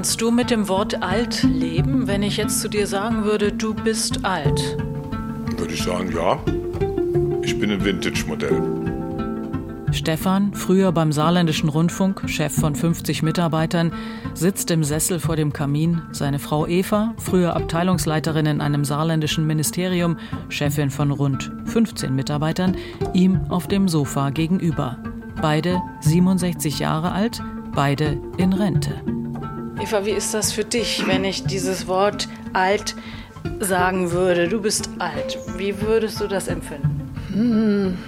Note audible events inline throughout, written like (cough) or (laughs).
Kannst du mit dem Wort alt leben, wenn ich jetzt zu dir sagen würde, du bist alt? Würde ich sagen, ja. Ich bin ein Vintage-Modell. Stefan, früher beim Saarländischen Rundfunk, Chef von 50 Mitarbeitern, sitzt im Sessel vor dem Kamin. Seine Frau Eva, früher Abteilungsleiterin in einem saarländischen Ministerium, Chefin von rund 15 Mitarbeitern, ihm auf dem Sofa gegenüber. Beide 67 Jahre alt, beide in Rente. Eva, wie ist das für dich, wenn ich dieses Wort alt sagen würde? Du bist alt. Wie würdest du das empfinden? Hm.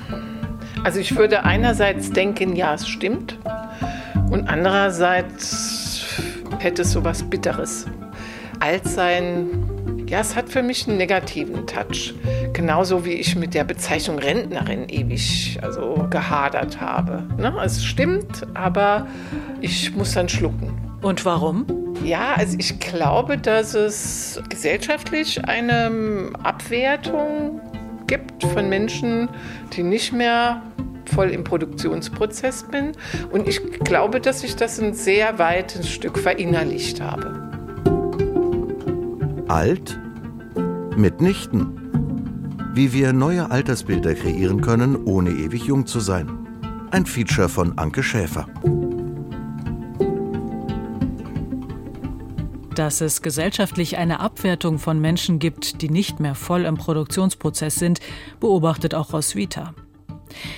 Also ich würde einerseits denken, ja, es stimmt. Und andererseits hätte es so was Bitteres. Alt sein, ja, es hat für mich einen negativen Touch. Genauso wie ich mit der Bezeichnung Rentnerin ewig also gehadert habe. Ne? Es stimmt, aber ich muss dann schlucken. Und warum? Ja, also ich glaube, dass es gesellschaftlich eine Abwertung gibt von Menschen, die nicht mehr voll im Produktionsprozess bin. Und ich glaube, dass ich das ein sehr weites Stück verinnerlicht habe. Alt? Mitnichten. Wie wir neue Altersbilder kreieren können, ohne ewig jung zu sein. Ein Feature von Anke Schäfer. Dass es gesellschaftlich eine Abwertung von Menschen gibt, die nicht mehr voll im Produktionsprozess sind, beobachtet auch Roswitha.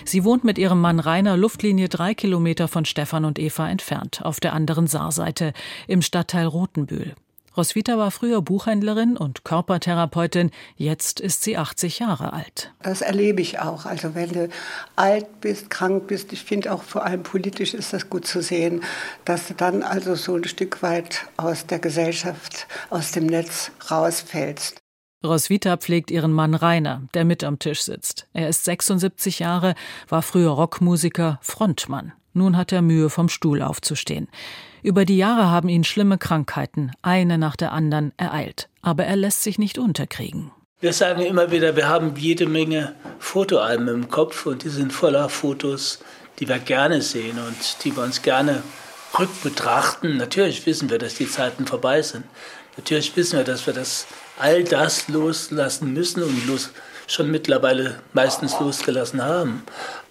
Sie wohnt mit ihrem Mann Rainer Luftlinie drei Kilometer von Stefan und Eva entfernt, auf der anderen Saarseite, im Stadtteil Rotenbühl. Roswitha war früher Buchhändlerin und Körpertherapeutin. Jetzt ist sie 80 Jahre alt. Das erlebe ich auch. Also wenn du alt bist, krank bist, ich finde auch vor allem politisch ist das gut zu sehen, dass du dann also so ein Stück weit aus der Gesellschaft, aus dem Netz rausfällst. Roswitha pflegt ihren Mann Rainer, der mit am Tisch sitzt. Er ist 76 Jahre, war früher Rockmusiker, Frontmann. Nun hat er Mühe, vom Stuhl aufzustehen. Über die Jahre haben ihn schlimme Krankheiten, eine nach der anderen, ereilt. Aber er lässt sich nicht unterkriegen. Wir sagen immer wieder, wir haben jede Menge Fotoalben im Kopf und die sind voller Fotos, die wir gerne sehen und die wir uns gerne rückbetrachten. Natürlich wissen wir, dass die Zeiten vorbei sind. Natürlich wissen wir, dass wir das, all das loslassen müssen und los, schon mittlerweile meistens losgelassen haben.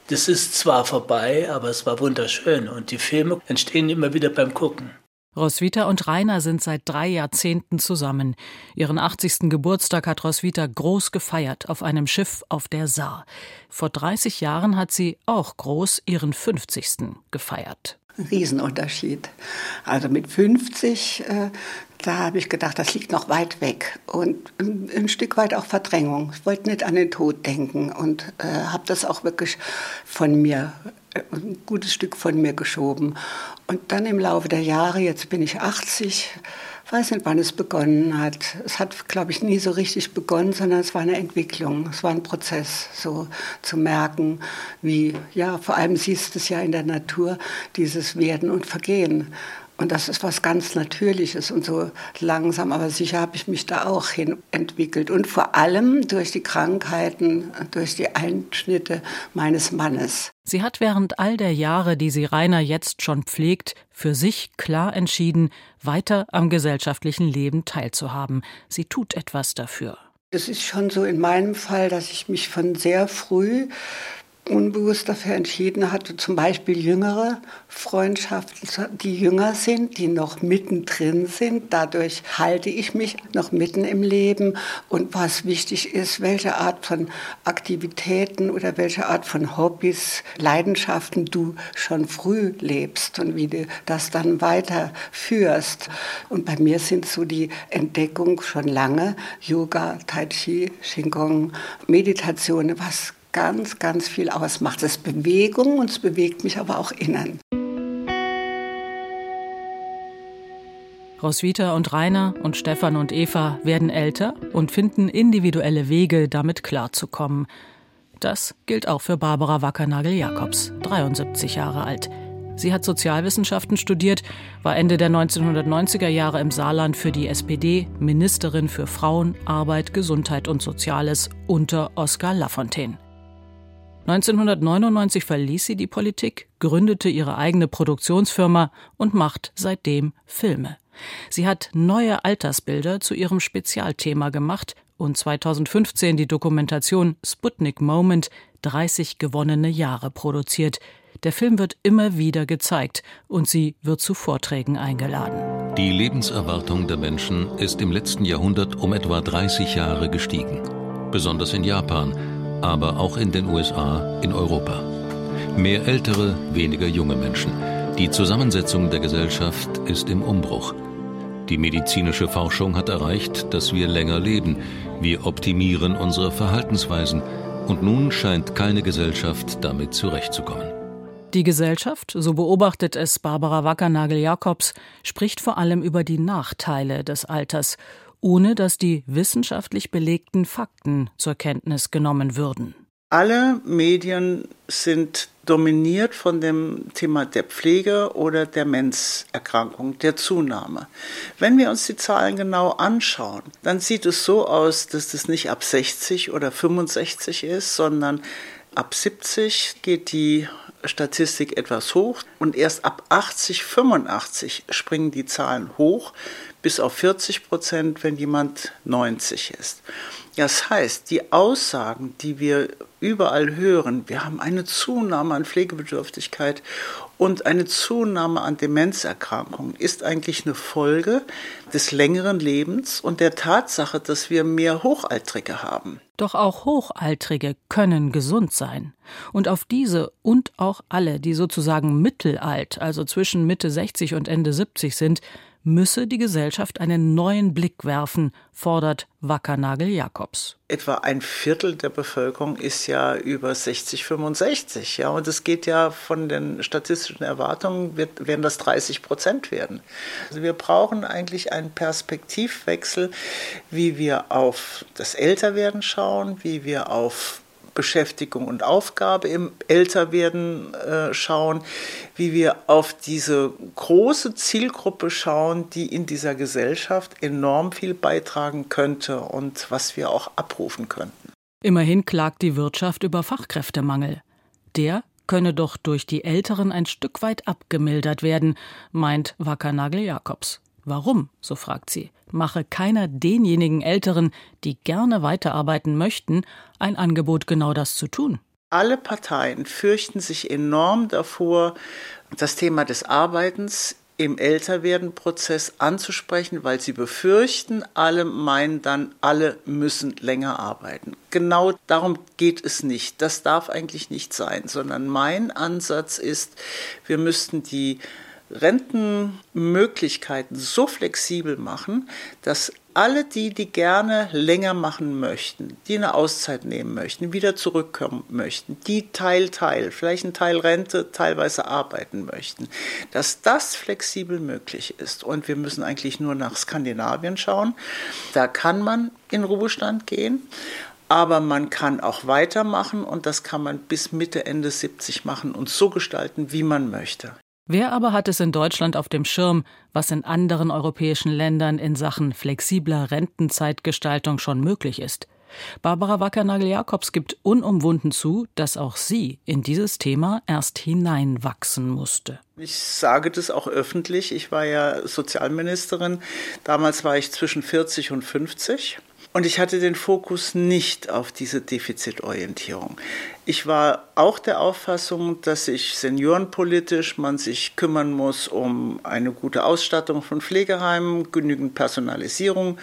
Das ist zwar vorbei, aber es war wunderschön und die Filme entstehen immer wieder beim Gucken. Roswitha und Rainer sind seit drei Jahrzehnten zusammen. Ihren 80. Geburtstag hat Roswitha groß gefeiert auf einem Schiff auf der Saar. Vor 30 Jahren hat sie auch groß ihren 50. gefeiert. Riesenunterschied. Also mit 50 äh, da habe ich gedacht, das liegt noch weit weg und ein, ein Stück weit auch Verdrängung. Ich wollte nicht an den Tod denken und äh, habe das auch wirklich von mir, äh, ein gutes Stück von mir geschoben. Und dann im Laufe der Jahre, jetzt bin ich 80, weiß nicht, wann es begonnen hat. Es hat, glaube ich, nie so richtig begonnen, sondern es war eine Entwicklung, es war ein Prozess, so zu merken, wie, ja, vor allem siehst du es ja in der Natur, dieses Werden und Vergehen. Und das ist was ganz Natürliches und so langsam, aber sicher habe ich mich da auch hin entwickelt. Und vor allem durch die Krankheiten, durch die Einschnitte meines Mannes. Sie hat während all der Jahre, die sie Rainer jetzt schon pflegt, für sich klar entschieden, weiter am gesellschaftlichen Leben teilzuhaben. Sie tut etwas dafür. Es ist schon so in meinem Fall, dass ich mich von sehr früh unbewusst dafür entschieden hatte, zum Beispiel jüngere Freundschaften, die jünger sind, die noch mittendrin sind. Dadurch halte ich mich noch mitten im Leben. Und was wichtig ist, welche Art von Aktivitäten oder welche Art von Hobbys, Leidenschaften du schon früh lebst und wie du das dann weiterführst. Und bei mir sind so die Entdeckung schon lange Yoga, Tai Chi, Qigong, Meditation, was ganz, ganz viel ausmacht. Es ist Bewegung und es bewegt mich aber auch innen. Roswitha und Rainer und Stefan und Eva werden älter und finden individuelle Wege, damit klarzukommen. Das gilt auch für Barbara Wackernagel-Jakobs, 73 Jahre alt. Sie hat Sozialwissenschaften studiert, war Ende der 1990er Jahre im Saarland für die SPD Ministerin für Frauen, Arbeit, Gesundheit und Soziales unter Oskar Lafontaine. 1999 verließ sie die Politik, gründete ihre eigene Produktionsfirma und macht seitdem Filme. Sie hat neue Altersbilder zu ihrem Spezialthema gemacht und 2015 die Dokumentation Sputnik Moment 30 gewonnene Jahre produziert. Der Film wird immer wieder gezeigt und sie wird zu Vorträgen eingeladen. Die Lebenserwartung der Menschen ist im letzten Jahrhundert um etwa 30 Jahre gestiegen. Besonders in Japan, aber auch in den USA, in Europa. Mehr ältere, weniger junge Menschen. Die Zusammensetzung der Gesellschaft ist im Umbruch. Die medizinische Forschung hat erreicht, dass wir länger leben. Wir optimieren unsere Verhaltensweisen. Und nun scheint keine Gesellschaft damit zurechtzukommen. Die Gesellschaft, so beobachtet es Barbara Wackernagel-Jakobs, spricht vor allem über die Nachteile des Alters, ohne dass die wissenschaftlich belegten Fakten zur Kenntnis genommen würden. Alle Medien sind dominiert von dem Thema der Pflege oder der Demenzerkrankung, der Zunahme. Wenn wir uns die Zahlen genau anschauen, dann sieht es so aus, dass das nicht ab 60 oder 65 ist, sondern ab 70 geht die Statistik etwas hoch und erst ab 80, 85 springen die Zahlen hoch bis auf 40 Prozent, wenn jemand 90 ist. Das heißt, die Aussagen, die wir überall hören, wir haben eine Zunahme an Pflegebedürftigkeit und eine Zunahme an Demenzerkrankungen, ist eigentlich eine Folge des längeren Lebens und der Tatsache, dass wir mehr Hochaltrige haben. Doch auch Hochaltrige können gesund sein. Und auf diese und auch alle, die sozusagen mittelalt, also zwischen Mitte 60 und Ende 70 sind, müsse die Gesellschaft einen neuen Blick werfen, fordert Wackernagel Jakobs. Etwa ein Viertel der Bevölkerung ist ja über 60, 65. Ja, und es geht ja von den statistischen Erwartungen, wird, werden das 30 Prozent werden. Also wir brauchen eigentlich einen Perspektivwechsel, wie wir auf das Älterwerden schauen, wie wir auf Beschäftigung und Aufgabe im Älterwerden äh, schauen, wie wir auf diese große Zielgruppe schauen, die in dieser Gesellschaft enorm viel beitragen könnte und was wir auch abrufen könnten. Immerhin klagt die Wirtschaft über Fachkräftemangel. Der könne doch durch die Älteren ein Stück weit abgemildert werden, meint Wackernagel Jakobs. Warum, so fragt sie, mache keiner denjenigen Älteren, die gerne weiterarbeiten möchten, ein Angebot, genau das zu tun. Alle Parteien fürchten sich enorm davor, das Thema des Arbeitens im Älterwerden-Prozess anzusprechen, weil sie befürchten, alle meinen dann, alle müssen länger arbeiten. Genau darum geht es nicht. Das darf eigentlich nicht sein, sondern mein Ansatz ist, wir müssten die Rentenmöglichkeiten so flexibel machen, dass alle die, die gerne länger machen möchten, die eine Auszeit nehmen möchten, wieder zurückkommen möchten, die Teil, Teil, vielleicht ein Teil Rente, teilweise arbeiten möchten, dass das flexibel möglich ist. Und wir müssen eigentlich nur nach Skandinavien schauen. Da kann man in Ruhestand gehen. Aber man kann auch weitermachen und das kann man bis Mitte, Ende 70 machen und so gestalten, wie man möchte. Wer aber hat es in Deutschland auf dem Schirm, was in anderen europäischen Ländern in Sachen flexibler Rentenzeitgestaltung schon möglich ist? Barbara Wackernagel-Jakobs gibt unumwunden zu, dass auch sie in dieses Thema erst hineinwachsen musste. Ich sage das auch öffentlich. Ich war ja Sozialministerin. Damals war ich zwischen 40 und 50. Und ich hatte den Fokus nicht auf diese Defizitorientierung. Ich war auch der Auffassung, dass sich seniorenpolitisch man sich kümmern muss um eine gute Ausstattung von Pflegeheimen, genügend Personalisierung.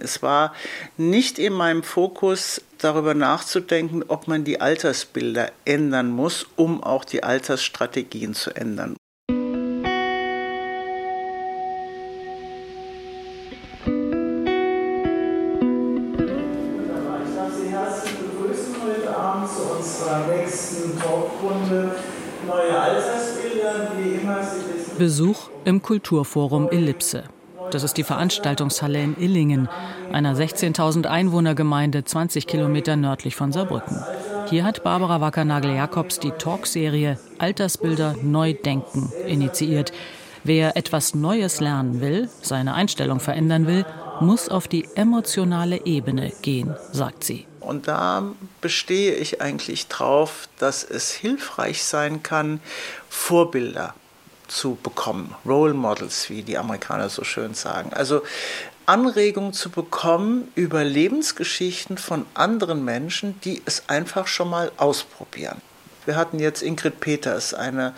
Es war nicht in meinem Fokus, darüber nachzudenken, ob man die Altersbilder ändern muss, um auch die Altersstrategien zu ändern. Besuch im Kulturforum Ellipse. Das ist die Veranstaltungshalle in Illingen, einer 16.000 Einwohnergemeinde 20 Kilometer nördlich von Saarbrücken. Hier hat Barbara Wackernagel-Jakobs die Talkserie Altersbilder neu denken initiiert. Wer etwas Neues lernen will, seine Einstellung verändern will, muss auf die emotionale Ebene gehen, sagt sie. Und da bestehe ich eigentlich drauf, dass es hilfreich sein kann, Vorbilder zu bekommen. Role Models, wie die Amerikaner so schön sagen. Also Anregungen zu bekommen über Lebensgeschichten von anderen Menschen, die es einfach schon mal ausprobieren. Wir hatten jetzt Ingrid Peters, eine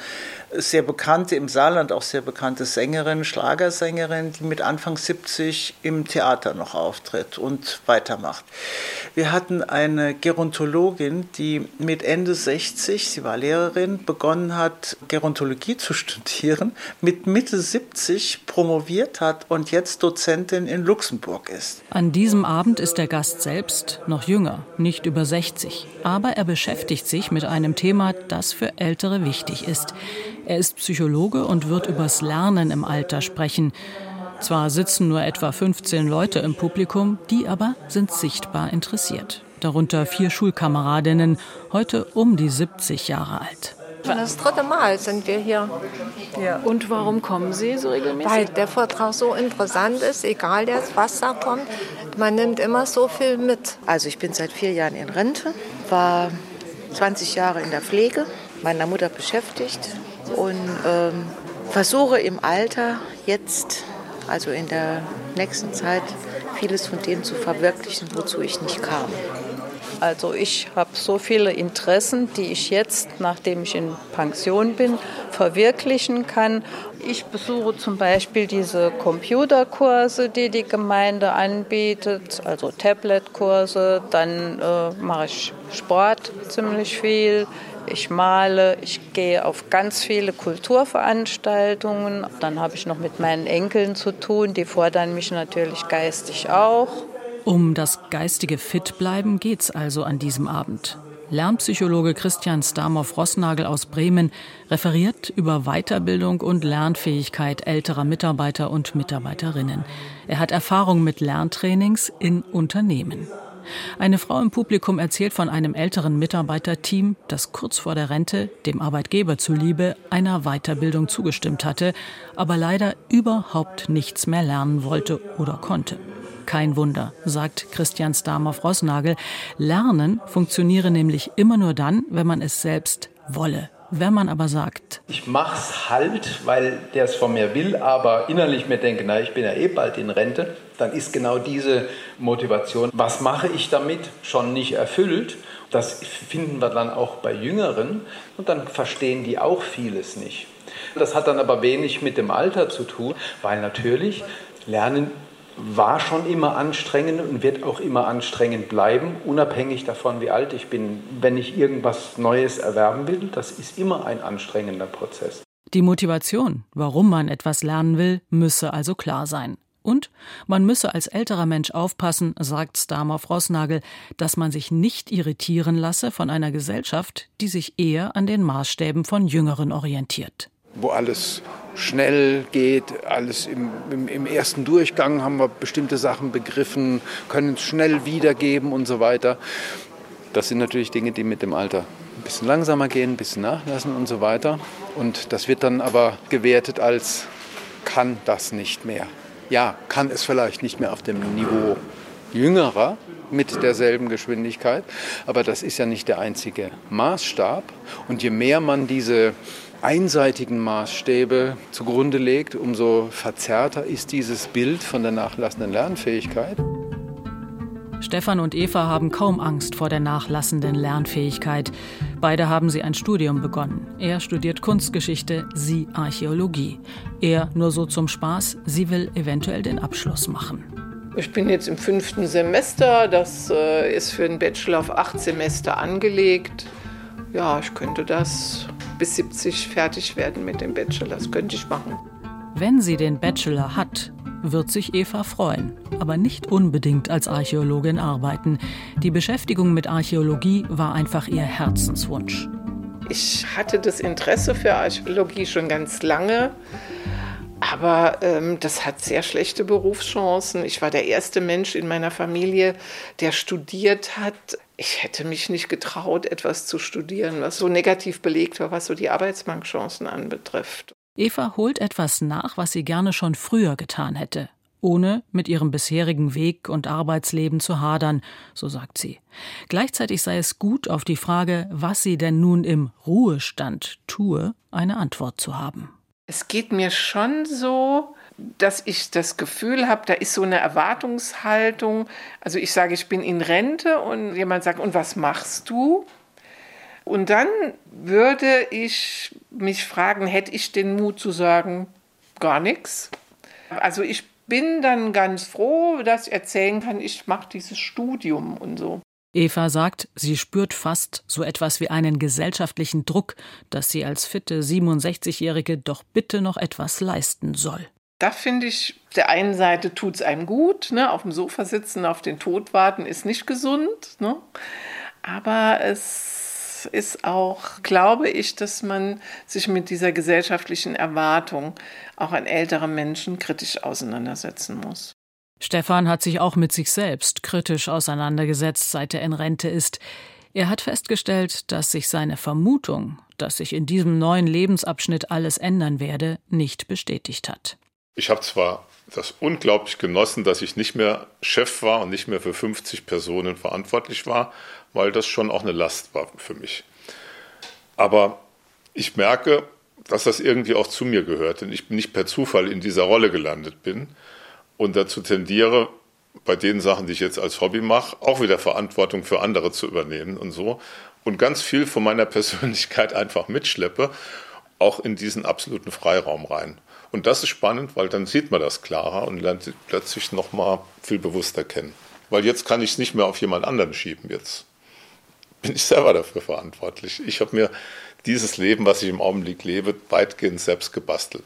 sehr bekannte, im Saarland auch sehr bekannte Sängerin, Schlagersängerin, die mit Anfang 70 im Theater noch auftritt und weitermacht. Wir hatten eine Gerontologin, die mit Ende 60, sie war Lehrerin, begonnen hat, Gerontologie zu studieren, mit Mitte 70 promoviert hat und jetzt Dozentin in Luxemburg ist. An diesem Abend ist der Gast selbst noch jünger, nicht über 60. Aber er beschäftigt sich mit einem Thema, das für Ältere wichtig ist. Er ist Psychologe und wird übers Lernen im Alter sprechen. Zwar sitzen nur etwa 15 Leute im Publikum, die aber sind sichtbar interessiert. Darunter vier Schulkameradinnen, heute um die 70 Jahre alt. Das dritte Mal sind wir hier. Ja. Und warum kommen Sie so regelmäßig? Weil der Vortrag so interessant ist, egal jetzt, was da kommt. Man nimmt immer so viel mit. Also ich bin seit vier Jahren in Rente, war 20 Jahre in der Pflege, meiner Mutter beschäftigt, und ähm, versuche im Alter jetzt, also in der nächsten Zeit, vieles von dem zu verwirklichen, wozu ich nicht kam. Also ich habe so viele Interessen, die ich jetzt, nachdem ich in Pension bin, verwirklichen kann. Ich besuche zum Beispiel diese Computerkurse, die die Gemeinde anbietet, also Tabletkurse. Dann äh, mache ich Sport ziemlich viel. Ich male, ich gehe auf ganz viele Kulturveranstaltungen. Dann habe ich noch mit meinen Enkeln zu tun, die fordern mich natürlich geistig auch. Um das geistige Fitbleiben geht's also an diesem Abend. Lernpsychologe Christian Stamow-Rossnagel aus Bremen referiert über Weiterbildung und Lernfähigkeit älterer Mitarbeiter und Mitarbeiterinnen. Er hat Erfahrung mit Lerntrainings in Unternehmen. Eine Frau im Publikum erzählt von einem älteren Mitarbeiterteam, das kurz vor der Rente dem Arbeitgeber zuliebe einer Weiterbildung zugestimmt hatte, aber leider überhaupt nichts mehr lernen wollte oder konnte. Kein Wunder, sagt Christian Stamow-Rossnagel. Lernen funktioniere nämlich immer nur dann, wenn man es selbst wolle. Wenn man aber sagt, ich mach's halt, weil der es von mir will, aber innerlich mir denke, na, ich bin ja eh bald in Rente, dann ist genau diese Motivation, was mache ich damit, schon nicht erfüllt. Das finden wir dann auch bei Jüngeren und dann verstehen die auch vieles nicht. Das hat dann aber wenig mit dem Alter zu tun, weil natürlich Lernen war schon immer anstrengend und wird auch immer anstrengend bleiben, unabhängig davon, wie alt ich bin. Wenn ich irgendwas Neues erwerben will, das ist immer ein anstrengender Prozess. Die Motivation, warum man etwas lernen will, müsse also klar sein. Und man müsse als älterer Mensch aufpassen, sagt Stamow Rossnagel, dass man sich nicht irritieren lasse von einer Gesellschaft, die sich eher an den Maßstäben von Jüngeren orientiert. Wo alles schnell geht, alles im, im, im, ersten Durchgang haben wir bestimmte Sachen begriffen, können es schnell wiedergeben und so weiter. Das sind natürlich Dinge, die mit dem Alter ein bisschen langsamer gehen, ein bisschen nachlassen und so weiter. Und das wird dann aber gewertet als kann das nicht mehr. Ja, kann es vielleicht nicht mehr auf dem Niveau jüngerer mit derselben Geschwindigkeit, aber das ist ja nicht der einzige Maßstab. Und je mehr man diese einseitigen Maßstäbe zugrunde legt, umso verzerrter ist dieses Bild von der nachlassenden Lernfähigkeit. Stefan und Eva haben kaum Angst vor der nachlassenden Lernfähigkeit. Beide haben sie ein Studium begonnen. Er studiert Kunstgeschichte, sie Archäologie. Er nur so zum Spaß, sie will eventuell den Abschluss machen. Ich bin jetzt im fünften Semester. Das äh, ist für einen Bachelor auf acht Semester angelegt. Ja, ich könnte das bis 70 fertig werden mit dem Bachelor. Das könnte ich machen. Wenn sie den Bachelor hat, wird sich Eva freuen, aber nicht unbedingt als Archäologin arbeiten. Die Beschäftigung mit Archäologie war einfach ihr Herzenswunsch. Ich hatte das Interesse für Archäologie schon ganz lange, aber ähm, das hat sehr schlechte Berufschancen. Ich war der erste Mensch in meiner Familie, der studiert hat. Ich hätte mich nicht getraut, etwas zu studieren, was so negativ belegt war, was so die Arbeitsmarktchancen anbetrifft. Eva holt etwas nach, was sie gerne schon früher getan hätte, ohne mit ihrem bisherigen Weg und Arbeitsleben zu hadern, so sagt sie. Gleichzeitig sei es gut, auf die Frage, was sie denn nun im Ruhestand tue, eine Antwort zu haben. Es geht mir schon so, dass ich das Gefühl habe, da ist so eine Erwartungshaltung. Also ich sage, ich bin in Rente und jemand sagt, und was machst du? Und dann würde ich mich fragen, hätte ich den Mut zu sagen, gar nichts? Also ich bin dann ganz froh, dass ich erzählen kann, ich mache dieses Studium und so. Eva sagt, sie spürt fast so etwas wie einen gesellschaftlichen Druck, dass sie als fitte 67-Jährige doch bitte noch etwas leisten soll. Da finde ich, auf der einen Seite tut es einem gut, ne? auf dem Sofa sitzen, auf den Tod warten ist nicht gesund. Ne? Aber es ist auch, glaube ich, dass man sich mit dieser gesellschaftlichen Erwartung auch an ältere Menschen kritisch auseinandersetzen muss. Stefan hat sich auch mit sich selbst kritisch auseinandergesetzt, seit er in Rente ist. Er hat festgestellt, dass sich seine Vermutung, dass sich in diesem neuen Lebensabschnitt alles ändern werde, nicht bestätigt hat. Ich habe zwar das unglaublich genossen, dass ich nicht mehr Chef war und nicht mehr für 50 Personen verantwortlich war, weil das schon auch eine Last war für mich. Aber ich merke, dass das irgendwie auch zu mir gehört und ich nicht per Zufall in dieser Rolle gelandet bin und dazu tendiere, bei den Sachen, die ich jetzt als Hobby mache, auch wieder Verantwortung für andere zu übernehmen und so. Und ganz viel von meiner (laughs) Persönlichkeit einfach mitschleppe, auch in diesen absoluten Freiraum rein. Und das ist spannend, weil dann sieht man das klarer und lernt plötzlich nochmal viel bewusster kennen. Weil jetzt kann ich es nicht mehr auf jemand anderen schieben. Jetzt bin ich selber dafür verantwortlich. Ich habe mir dieses Leben, was ich im Augenblick lebe, weitgehend selbst gebastelt.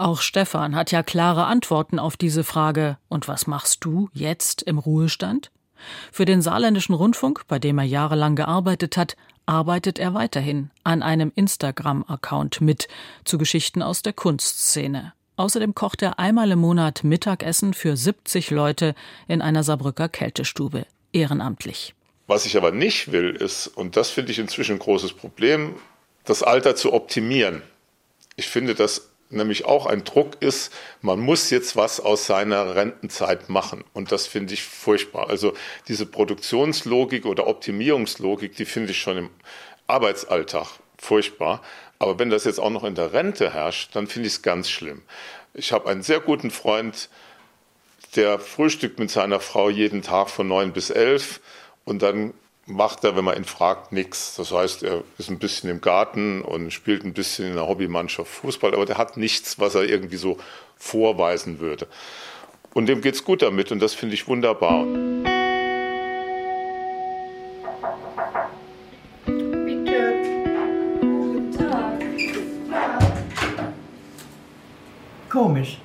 Auch Stefan hat ja klare Antworten auf diese Frage. Und was machst du jetzt im Ruhestand? Für den Saarländischen Rundfunk, bei dem er jahrelang gearbeitet hat, arbeitet er weiterhin an einem Instagram-Account mit zu Geschichten aus der Kunstszene. Außerdem kocht er einmal im Monat Mittagessen für 70 Leute in einer Saarbrücker Kältestube, ehrenamtlich. Was ich aber nicht will, ist, und das finde ich inzwischen ein großes Problem, das Alter zu optimieren. Ich finde, dass nämlich auch ein Druck ist, man muss jetzt was aus seiner Rentenzeit machen. Und das finde ich furchtbar. Also diese Produktionslogik oder Optimierungslogik, die finde ich schon im Arbeitsalltag furchtbar. Aber wenn das jetzt auch noch in der Rente herrscht, dann finde ich es ganz schlimm. Ich habe einen sehr guten Freund, der frühstückt mit seiner Frau jeden Tag von neun bis elf und dann macht er, wenn man ihn fragt, nichts. Das heißt, er ist ein bisschen im Garten und spielt ein bisschen in der Hobbymannschaft Fußball, aber der hat nichts, was er irgendwie so vorweisen würde. Und dem geht es gut damit und das finde ich wunderbar. Bitte. Guten Tag. Komisch.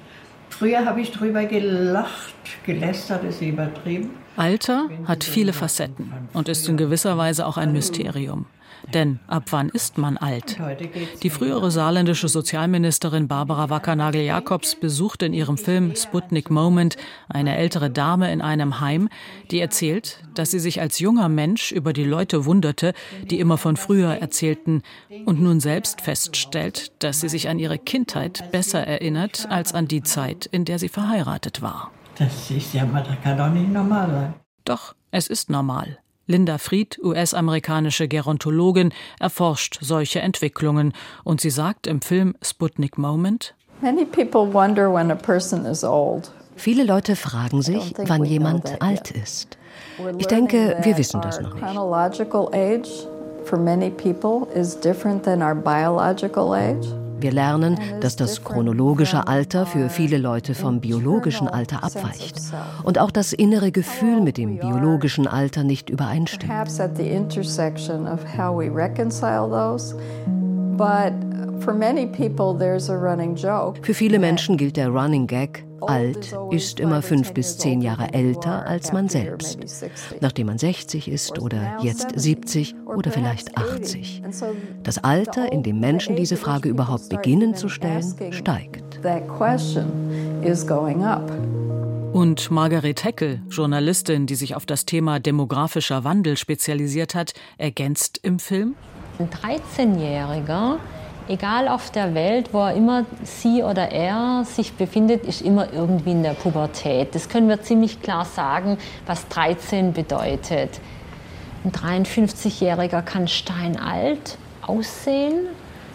Früher habe ich drüber gelacht, gelästert ist übertrieben. Alter hat viele Facetten und ist in gewisser Weise auch ein Mysterium. Denn ab wann ist man alt? Die frühere saarländische Sozialministerin Barbara Wackernagel-Jakobs besucht in ihrem Film Sputnik Moment eine ältere Dame in einem Heim, die erzählt, dass sie sich als junger Mensch über die Leute wunderte, die immer von früher erzählten und nun selbst feststellt, dass sie sich an ihre Kindheit besser erinnert als an die Zeit, in der sie verheiratet war. Das ist ja mal, das kann doch nicht normal sein. Doch, es ist normal. Linda Fried, US-amerikanische Gerontologin, erforscht solche Entwicklungen und sie sagt im Film Sputnik Moment: Viele Leute fragen sich, wann jemand alt ist. Ich denke, wir wissen das noch nicht. Wir lernen, dass das chronologische Alter für viele Leute vom biologischen Alter abweicht und auch das innere Gefühl mit dem biologischen Alter nicht übereinstimmt. Für viele Menschen gilt der Running Gag, alt ist immer fünf bis zehn Jahre älter als man selbst, nachdem man 60 ist oder jetzt 70 oder vielleicht 80. Das Alter, in dem Menschen diese Frage überhaupt beginnen zu stellen, steigt. Und Margaret Heckel, Journalistin, die sich auf das Thema demografischer Wandel spezialisiert hat, ergänzt im Film. Ein 13-Jähriger egal auf der Welt, wo er immer sie oder er sich befindet, ist immer irgendwie in der Pubertät. Das können wir ziemlich klar sagen, was 13 bedeutet. Ein 53-Jähriger kann steinalt aussehen.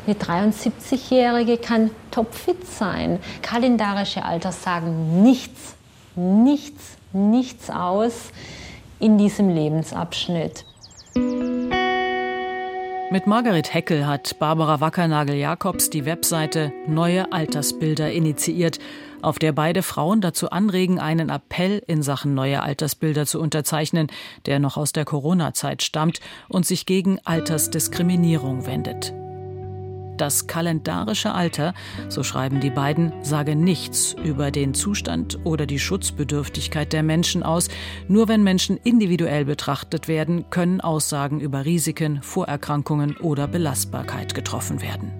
Eine 73-Jährige kann topfit sein. Kalendarische Alter sagen nichts, nichts, nichts aus in diesem Lebensabschnitt. Mit Margaret Heckel hat Barbara Wackernagel-Jakobs die Webseite Neue Altersbilder initiiert, auf der beide Frauen dazu anregen, einen Appell in Sachen neue Altersbilder zu unterzeichnen, der noch aus der Corona-Zeit stammt und sich gegen Altersdiskriminierung wendet. Das kalendarische Alter, so schreiben die beiden, sage nichts über den Zustand oder die Schutzbedürftigkeit der Menschen aus. Nur wenn Menschen individuell betrachtet werden, können Aussagen über Risiken, Vorerkrankungen oder Belastbarkeit getroffen werden.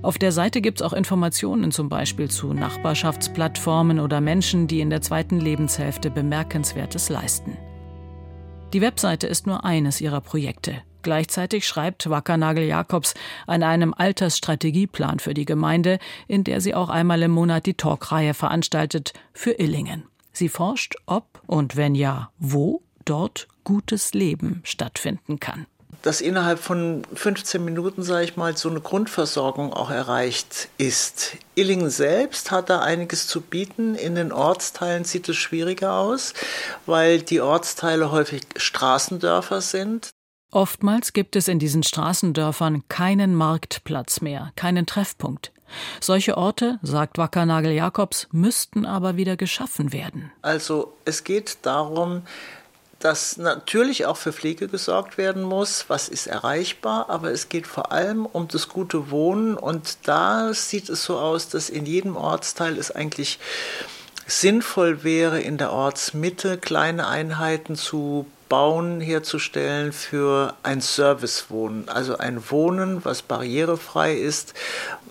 Auf der Seite gibt es auch Informationen zum Beispiel zu Nachbarschaftsplattformen oder Menschen, die in der zweiten Lebenshälfte Bemerkenswertes leisten. Die Webseite ist nur eines ihrer Projekte. Gleichzeitig schreibt Wackernagel Jakobs an einem Altersstrategieplan für die Gemeinde, in der sie auch einmal im Monat die Talkreihe veranstaltet für Illingen. Sie forscht, ob und wenn ja, wo dort gutes Leben stattfinden kann dass innerhalb von 15 Minuten, sage ich mal, so eine Grundversorgung auch erreicht ist. Illingen selbst hat da einiges zu bieten. In den Ortsteilen sieht es schwieriger aus, weil die Ortsteile häufig Straßendörfer sind. Oftmals gibt es in diesen Straßendörfern keinen Marktplatz mehr, keinen Treffpunkt. Solche Orte, sagt Wackernagel Jakobs, müssten aber wieder geschaffen werden. Also es geht darum, dass natürlich auch für Pflege gesorgt werden muss, was ist erreichbar, aber es geht vor allem um das gute Wohnen und da sieht es so aus, dass in jedem Ortsteil es eigentlich sinnvoll wäre, in der Ortsmitte kleine Einheiten zu Bauen herzustellen für ein Servicewohnen, also ein Wohnen, was barrierefrei ist,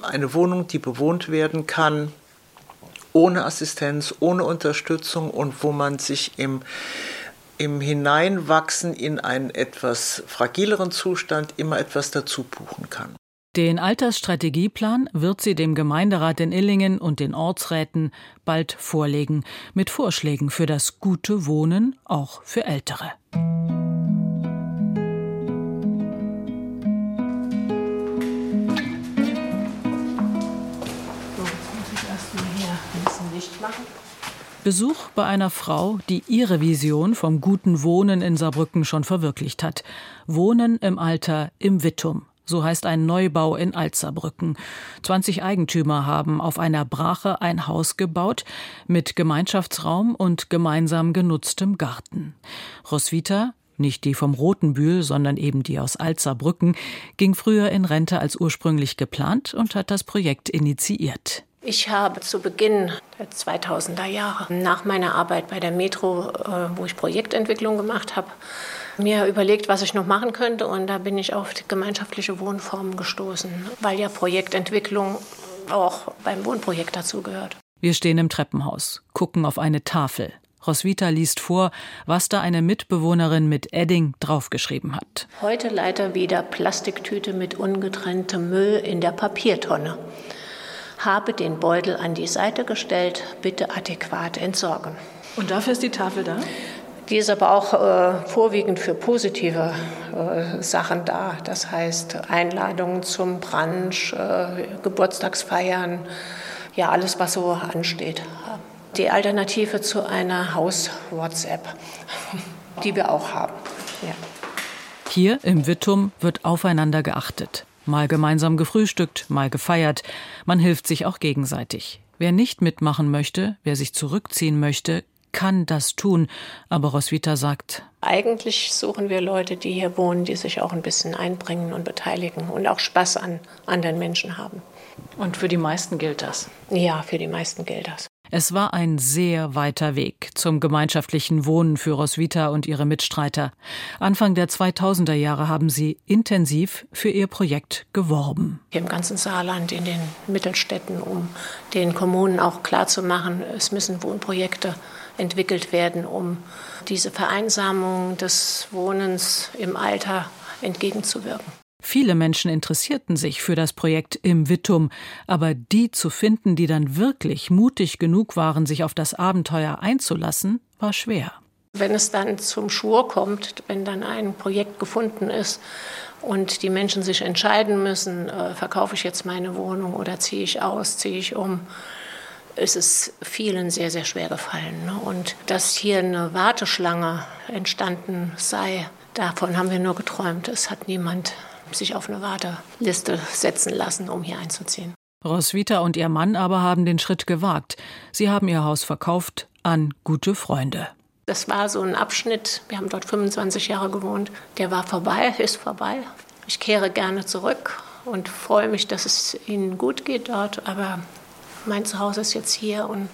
eine Wohnung, die bewohnt werden kann, ohne Assistenz, ohne Unterstützung und wo man sich im im Hineinwachsen in einen etwas fragileren Zustand immer etwas dazu buchen kann. Den Altersstrategieplan wird sie dem Gemeinderat in Illingen und den Ortsräten bald vorlegen, mit Vorschlägen für das gute Wohnen auch für Ältere. Besuch bei einer Frau, die ihre Vision vom guten Wohnen in Saarbrücken schon verwirklicht hat. Wohnen im Alter im Wittum. So heißt ein Neubau in Alzerbrücken. 20 Eigentümer haben auf einer Brache ein Haus gebaut mit Gemeinschaftsraum und gemeinsam genutztem Garten. Roswitha, nicht die vom Rotenbühl, sondern eben die aus Alzerbrücken, ging früher in Rente als ursprünglich geplant und hat das Projekt initiiert. Ich habe zu Beginn der 2000er Jahre, nach meiner Arbeit bei der Metro, äh, wo ich Projektentwicklung gemacht habe, mir überlegt, was ich noch machen könnte. Und da bin ich auf die gemeinschaftliche Wohnformen gestoßen, weil ja Projektentwicklung auch beim Wohnprojekt dazugehört. Wir stehen im Treppenhaus, gucken auf eine Tafel. Roswitha liest vor, was da eine Mitbewohnerin mit Edding draufgeschrieben hat. Heute leider wieder Plastiktüte mit ungetrenntem Müll in der Papiertonne. Habe den Beutel an die Seite gestellt, bitte adäquat entsorgen. Und dafür ist die Tafel da? Die ist aber auch äh, vorwiegend für positive äh, Sachen da. Das heißt Einladungen zum Brunch, äh, Geburtstagsfeiern, ja alles, was so ansteht. Die Alternative zu einer Haus-WhatsApp, (laughs) die wir auch haben. Ja. Hier im Wittum wird aufeinander geachtet. Mal gemeinsam gefrühstückt, mal gefeiert. Man hilft sich auch gegenseitig. Wer nicht mitmachen möchte, wer sich zurückziehen möchte, kann das tun. Aber Roswitha sagt, eigentlich suchen wir Leute, die hier wohnen, die sich auch ein bisschen einbringen und beteiligen und auch Spaß an anderen Menschen haben. Und für die meisten gilt das? Ja, für die meisten gilt das. Es war ein sehr weiter Weg zum gemeinschaftlichen Wohnen für Roswitha und ihre Mitstreiter. Anfang der 2000er Jahre haben sie intensiv für ihr Projekt geworben. Hier im ganzen Saarland, in den Mittelstädten, um den Kommunen auch klarzumachen, es müssen Wohnprojekte entwickelt werden, um diese Vereinsamung des Wohnens im Alter entgegenzuwirken. Viele Menschen interessierten sich für das Projekt im Wittum, aber die zu finden, die dann wirklich mutig genug waren, sich auf das Abenteuer einzulassen, war schwer. Wenn es dann zum Schwur kommt, wenn dann ein Projekt gefunden ist und die Menschen sich entscheiden müssen, äh, verkaufe ich jetzt meine Wohnung oder ziehe ich aus, ziehe ich um, ist es vielen sehr, sehr schwer gefallen. Ne? Und dass hier eine Warteschlange entstanden sei, davon haben wir nur geträumt. Es hat niemand sich auf eine Warteliste setzen lassen, um hier einzuziehen. Roswitha und ihr Mann aber haben den Schritt gewagt. Sie haben ihr Haus verkauft an gute Freunde. Das war so ein Abschnitt, wir haben dort 25 Jahre gewohnt, der war vorbei, ist vorbei. Ich kehre gerne zurück und freue mich, dass es Ihnen gut geht dort, aber mein Zuhause ist jetzt hier und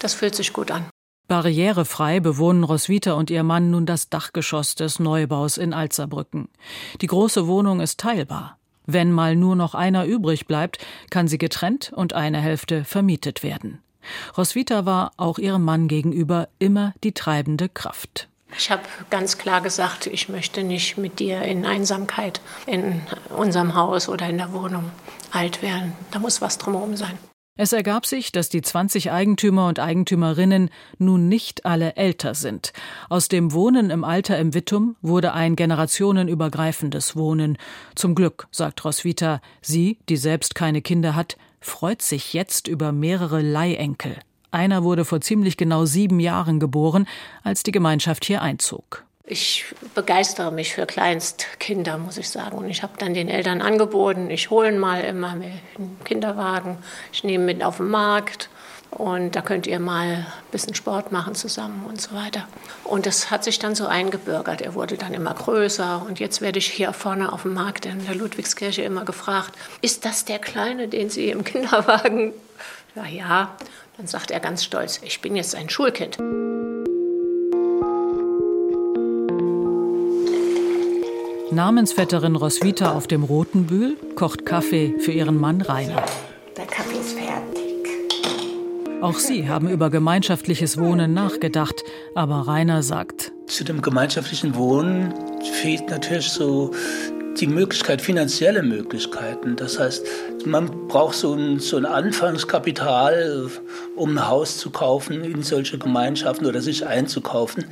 das fühlt sich gut an. Barrierefrei bewohnen Roswitha und ihr Mann nun das Dachgeschoss des Neubaus in Alzerbrücken. Die große Wohnung ist teilbar. Wenn mal nur noch einer übrig bleibt, kann sie getrennt und eine Hälfte vermietet werden. Roswitha war auch ihrem Mann gegenüber immer die treibende Kraft. Ich habe ganz klar gesagt, ich möchte nicht mit dir in Einsamkeit in unserem Haus oder in der Wohnung alt werden. Da muss was drumherum sein. Es ergab sich, dass die 20 Eigentümer und Eigentümerinnen nun nicht alle älter sind. Aus dem Wohnen im Alter im Wittum wurde ein generationenübergreifendes Wohnen. Zum Glück, sagt Roswitha, sie, die selbst keine Kinder hat, freut sich jetzt über mehrere Leihenkel. Einer wurde vor ziemlich genau sieben Jahren geboren, als die Gemeinschaft hier einzog. Ich begeistere mich für Kleinstkinder, muss ich sagen. Und ich habe dann den Eltern angeboten, ich hole mal immer einen Kinderwagen, ich nehme mit auf den Markt und da könnt ihr mal ein bisschen Sport machen zusammen und so weiter. Und das hat sich dann so eingebürgert. Er wurde dann immer größer und jetzt werde ich hier vorne auf dem Markt in der Ludwigskirche immer gefragt, ist das der Kleine, den Sie im Kinderwagen? Ja, ja. Dann sagt er ganz stolz, ich bin jetzt ein Schulkind. Namensvetterin Roswitha auf dem Rotenbühl kocht Kaffee für ihren Mann Rainer. Der Kaffee ist fertig. Auch sie haben über gemeinschaftliches Wohnen nachgedacht, aber Rainer sagt: Zu dem gemeinschaftlichen Wohnen fehlt natürlich so die Möglichkeit, finanzielle Möglichkeiten. Das heißt, man braucht so ein, so ein Anfangskapital, um ein Haus zu kaufen in solche Gemeinschaften oder sich einzukaufen.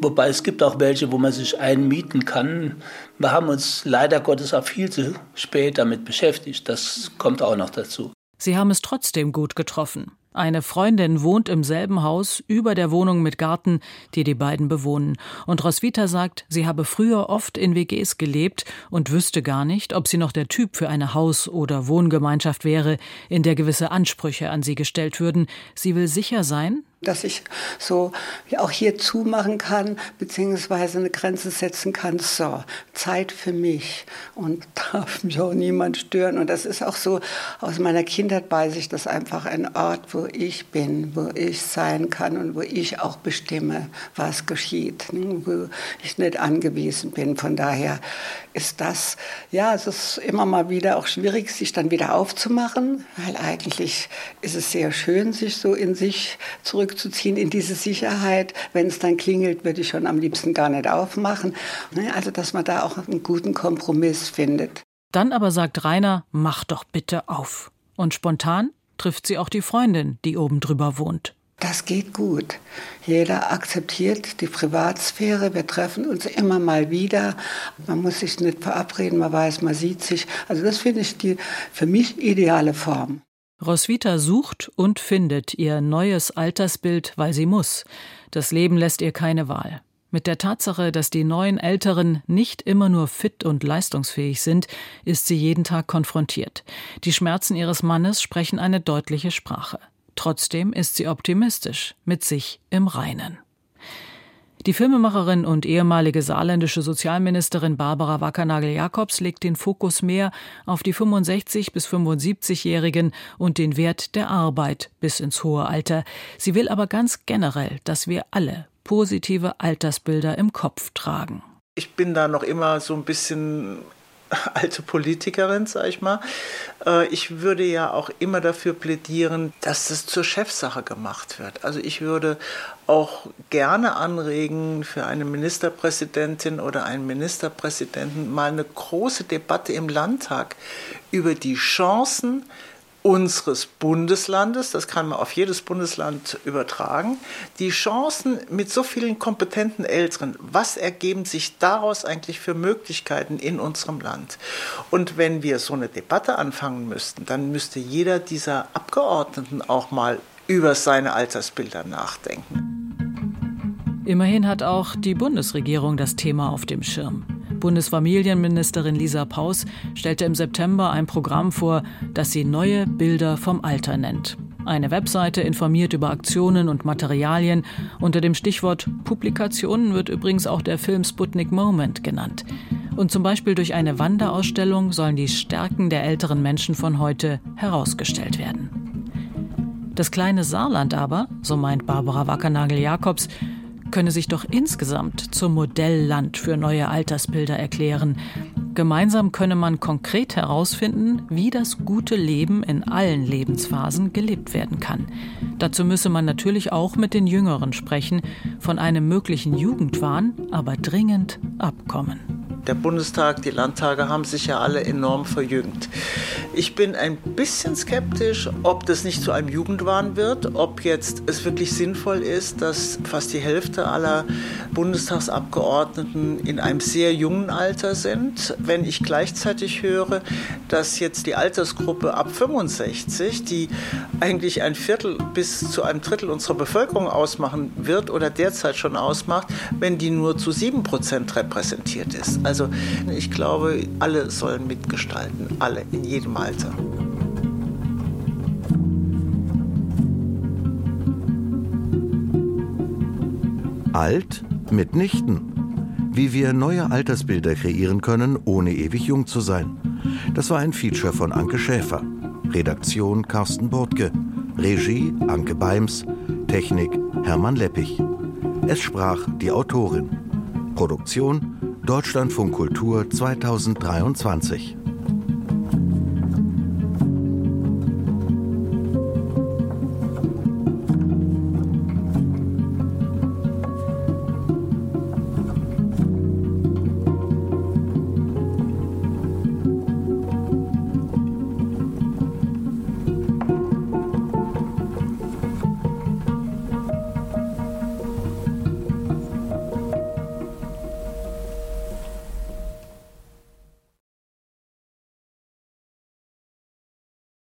Wobei es gibt auch welche, wo man sich einmieten kann. Wir haben uns leider Gottes auch viel zu spät damit beschäftigt. Das kommt auch noch dazu. Sie haben es trotzdem gut getroffen. Eine Freundin wohnt im selben Haus über der Wohnung mit Garten, die die beiden bewohnen. Und Roswitha sagt, sie habe früher oft in WGs gelebt und wüsste gar nicht, ob sie noch der Typ für eine Haus- oder Wohngemeinschaft wäre, in der gewisse Ansprüche an sie gestellt würden. Sie will sicher sein, dass ich so auch hier zumachen kann, beziehungsweise eine Grenze setzen kann. So, Zeit für mich und (laughs) darf mich auch niemand stören. Und das ist auch so, aus meiner Kindheit weiß ich, das einfach ein Ort, wo ich bin, wo ich sein kann und wo ich auch bestimme, was geschieht, ne, wo ich nicht angewiesen bin. Von daher ist das, ja, es ist immer mal wieder auch schwierig, sich dann wieder aufzumachen, weil eigentlich ist es sehr schön, sich so in sich zurückzuziehen, in diese Sicherheit. Wenn es dann klingelt, würde ich schon am liebsten gar nicht aufmachen. Ne, also, dass man da auch einen guten Kompromiss findet. Dann aber sagt Rainer, mach doch bitte auf. Und spontan trifft sie auch die Freundin, die oben drüber wohnt. Das geht gut. Jeder akzeptiert die Privatsphäre. Wir treffen uns immer mal wieder. Man muss sich nicht verabreden, man weiß, man sieht sich. Also das finde ich die für mich ideale Form. Roswitha sucht und findet ihr neues Altersbild, weil sie muss. Das Leben lässt ihr keine Wahl. Mit der Tatsache, dass die neuen Älteren nicht immer nur fit und leistungsfähig sind, ist sie jeden Tag konfrontiert. Die Schmerzen ihres Mannes sprechen eine deutliche Sprache. Trotzdem ist sie optimistisch, mit sich im Reinen. Die Filmemacherin und ehemalige saarländische Sozialministerin Barbara Wackernagel-Jakobs legt den Fokus mehr auf die 65 bis 75-Jährigen und den Wert der Arbeit bis ins hohe Alter. Sie will aber ganz generell, dass wir alle positive Altersbilder im Kopf tragen. Ich bin da noch immer so ein bisschen (laughs) alte Politikerin, sag ich mal. Äh, ich würde ja auch immer dafür plädieren, dass das zur Chefsache gemacht wird. Also ich würde auch gerne anregen, für eine Ministerpräsidentin oder einen Ministerpräsidenten mal eine große Debatte im Landtag über die Chancen unseres Bundeslandes, das kann man auf jedes Bundesland übertragen, die Chancen mit so vielen kompetenten Älteren, was ergeben sich daraus eigentlich für Möglichkeiten in unserem Land? Und wenn wir so eine Debatte anfangen müssten, dann müsste jeder dieser Abgeordneten auch mal über seine Altersbilder nachdenken. Immerhin hat auch die Bundesregierung das Thema auf dem Schirm. Bundesfamilienministerin Lisa Paus stellte im September ein Programm vor, das sie neue Bilder vom Alter nennt. Eine Webseite informiert über Aktionen und Materialien. Unter dem Stichwort Publikationen wird übrigens auch der Film Sputnik Moment genannt. Und zum Beispiel durch eine Wanderausstellung sollen die Stärken der älteren Menschen von heute herausgestellt werden. Das kleine Saarland aber, so meint Barbara Wackernagel-Jakobs, könne sich doch insgesamt zum Modellland für neue Altersbilder erklären. Gemeinsam könne man konkret herausfinden, wie das gute Leben in allen Lebensphasen gelebt werden kann. Dazu müsse man natürlich auch mit den Jüngeren sprechen, von einem möglichen Jugendwahn aber dringend abkommen. Der Bundestag, die Landtage haben sich ja alle enorm verjüngt. Ich bin ein bisschen skeptisch, ob das nicht zu einem Jugendwahn wird, ob jetzt es wirklich sinnvoll ist, dass fast die Hälfte aller Bundestagsabgeordneten in einem sehr jungen Alter sind. Wenn ich gleichzeitig höre, dass jetzt die Altersgruppe ab 65, die eigentlich ein Viertel bis zu einem Drittel unserer Bevölkerung ausmachen wird oder derzeit schon ausmacht, wenn die nur zu sieben Prozent repräsentiert ist. Also also ich glaube, alle sollen mitgestalten, alle in jedem Alter. Alt mitnichten. Wie wir neue Altersbilder kreieren können, ohne ewig jung zu sein. Das war ein Feature von Anke Schäfer. Redaktion Carsten Burtke. Regie Anke Beims. Technik Hermann Leppich. Es sprach die Autorin. Produktion Deutschlandfunk Kultur 2023